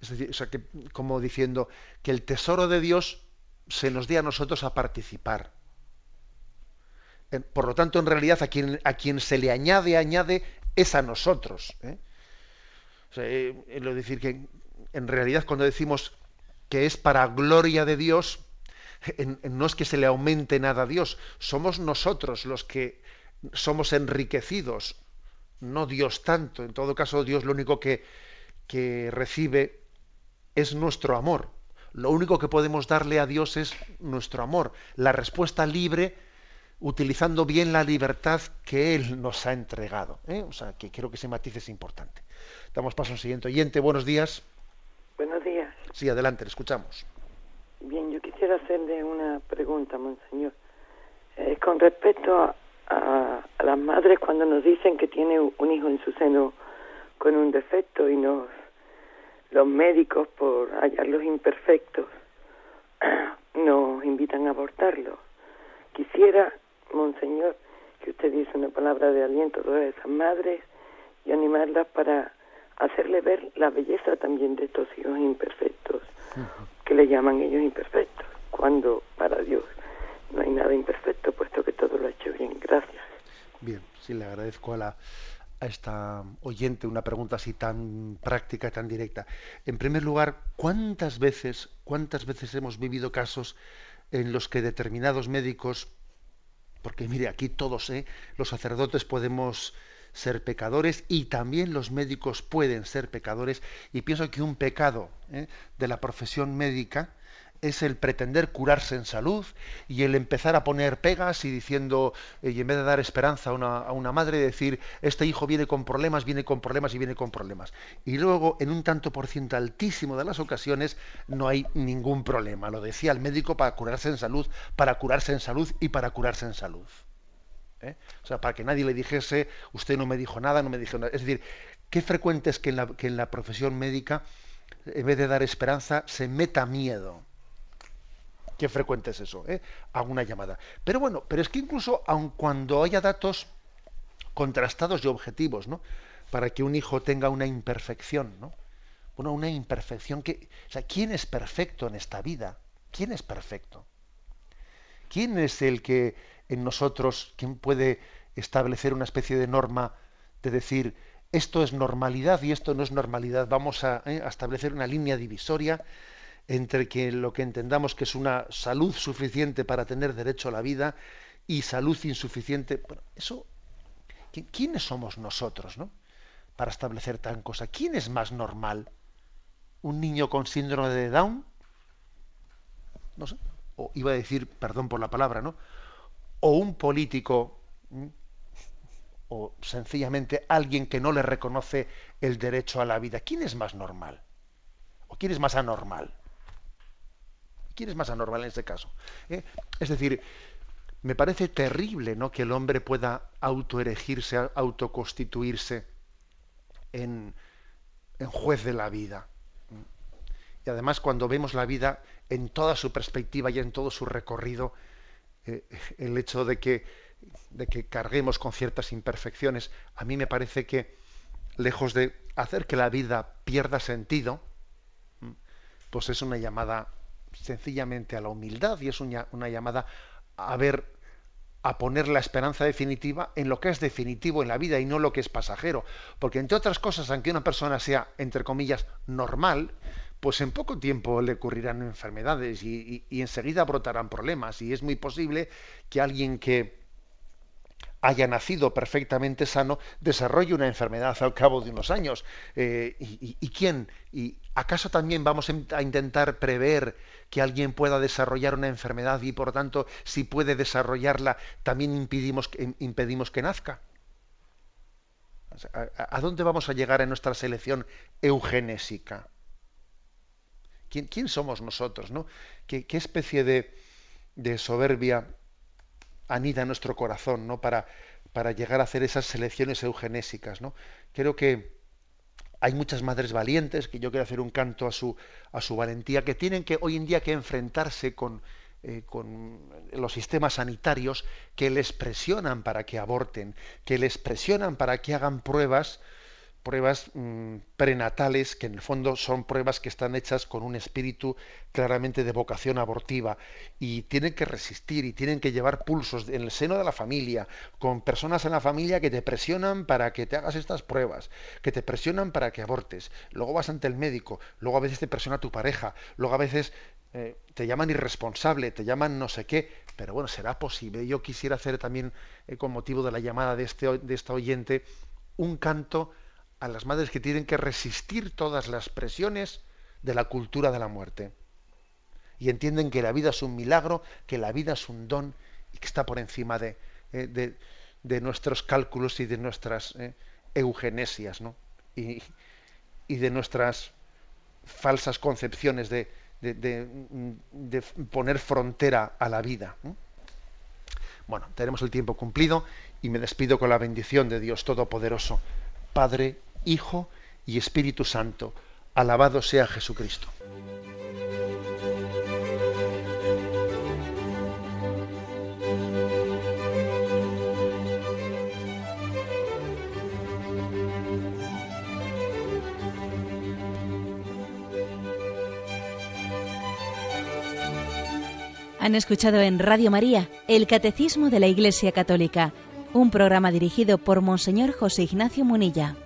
Es decir, como diciendo que el tesoro de Dios se nos dé a nosotros a participar. Por lo tanto, en realidad, a quien, a quien se le añade, añade, es a nosotros. ¿eh? O sea, eh, lo decir que en realidad cuando decimos que es para gloria de Dios, no es que se le aumente nada a Dios, somos nosotros los que somos enriquecidos, no Dios tanto. En todo caso, Dios lo único que, que recibe es nuestro amor. Lo único que podemos darle a Dios es nuestro amor, la respuesta libre, utilizando bien la libertad que Él nos ha entregado. ¿eh? O sea, que creo que ese matiz es importante. Damos paso al siguiente oyente. Buenos días. Buenos días. Sí, adelante, le escuchamos. Bien, yo quisiera hacerle una pregunta, monseñor. Eh, con respecto a, a, las madres cuando nos dicen que tiene un hijo en su seno con un defecto y nos los médicos por hallarlos imperfectos nos invitan a abortarlo. Quisiera, monseñor, que usted dice una palabra de aliento a todas esas madres y animarlas para hacerle ver la belleza también de estos hijos imperfectos, que le llaman ellos imperfectos, cuando para Dios no hay nada imperfecto, puesto que todo lo ha hecho bien. Gracias. Bien, sí, le agradezco a la a esta oyente una pregunta así tan práctica tan directa. En primer lugar, ¿cuántas veces, cuántas veces hemos vivido casos en los que determinados médicos, porque mire, aquí todos, ¿eh? los sacerdotes podemos ser pecadores y también los médicos pueden ser pecadores, y pienso que un pecado ¿eh? de la profesión médica es el pretender curarse en salud y el empezar a poner pegas y diciendo, eh, y en vez de dar esperanza a una, a una, madre, decir, este hijo viene con problemas, viene con problemas y viene con problemas. Y luego, en un tanto por ciento altísimo de las ocasiones, no hay ningún problema. Lo decía el médico para curarse en salud, para curarse en salud y para curarse en salud. ¿Eh? O sea, para que nadie le dijese, usted no me dijo nada, no me dijo nada. Es decir, qué frecuente es que en la, que en la profesión médica, en vez de dar esperanza, se meta miedo Qué frecuente es eso, ¿eh? Alguna llamada. Pero bueno, pero es que incluso aun cuando haya datos contrastados y objetivos, ¿no? Para que un hijo tenga una imperfección, ¿no? Bueno, una imperfección que... O sea, ¿quién es perfecto en esta vida? ¿Quién es perfecto? ¿Quién es el que en nosotros, quién puede establecer una especie de norma de decir, esto es normalidad y esto no es normalidad? Vamos a, ¿eh? a establecer una línea divisoria entre que lo que entendamos que es una salud suficiente para tener derecho a la vida y salud insuficiente. Bueno, eso, ¿quiénes somos nosotros, no? Para establecer tan cosa. ¿Quién es más normal? ¿Un niño con síndrome de Down? No sé. O iba a decir, perdón por la palabra, ¿no? O un político, o sencillamente alguien que no le reconoce el derecho a la vida. ¿Quién es más normal? ¿O quién es más anormal? ¿Quién es más anormal en este caso? ¿Eh? Es decir, me parece terrible ¿no? que el hombre pueda autoerigirse, autoconstituirse en, en juez de la vida. Y además cuando vemos la vida en toda su perspectiva y en todo su recorrido, eh, el hecho de que, de que carguemos con ciertas imperfecciones, a mí me parece que, lejos de hacer que la vida pierda sentido, pues es una llamada sencillamente a la humildad y es una, llamada a ver, a poner la esperanza definitiva en lo que es definitivo en la vida y no lo que es pasajero. Porque entre otras cosas, aunque una persona sea, entre comillas, normal, pues en poco tiempo le ocurrirán enfermedades y, y enseguida brotarán problemas. Y es muy posible que alguien que haya nacido perfectamente sano, desarrolle una enfermedad al cabo de unos años. Eh, y, quién? ¿Y acaso también vamos a intentar prever que alguien pueda desarrollar una enfermedad y por tanto, si puede desarrollarla, también impedimos, impedimos que nazca? ¿A, dónde vamos a llegar en nuestra selección eugenésica? ¿Quién, somos nosotros? ¿no? ¿Qué, especie de, de soberbia anida en nuestro corazón, ¿no? Para, para llegar a hacer esas selecciones eugenésicas, ¿no? Creo que hay muchas madres valientes, que yo quiero hacer un canto a su, a su valentía, que tienen que hoy en día que enfrentarse con, eh, con los sistemas sanitarios que les presionan para que aborten, que les presionan para que hagan pruebas pruebas mm, prenatales que en el fondo son pruebas que están hechas con un espíritu claramente de vocación abortiva y tienen que resistir y tienen que llevar pulsos en el seno de la familia, con personas en la familia que te presionan para que te hagas estas pruebas, que te presionan para que abortes, luego vas ante el médico, luego a veces te presiona tu pareja, luego a veces eh, te llaman irresponsable, te llaman no sé qué, pero bueno, será posible. Yo quisiera hacer también, eh, con motivo de la llamada de, este, de esta oyente, un canto a las madres que tienen que resistir todas las presiones de la cultura de la muerte. Y entienden que la vida es un milagro, que la vida es un don y que está por encima de, eh, de, nuestros cálculos y de nuestras eh, eugenesias, ¿no? Y, y, de nuestras falsas concepciones de, de, poner frontera a la vida. Bueno, tenemos el tiempo cumplido y me despido con la bendición de Dios Todopoderoso, Padre, Hijo y Espíritu Santo. Alabado sea Jesucristo. Han escuchado en Radio María el Catecismo de la Iglesia Católica, un programa dirigido por Monseñor José Ignacio Munilla.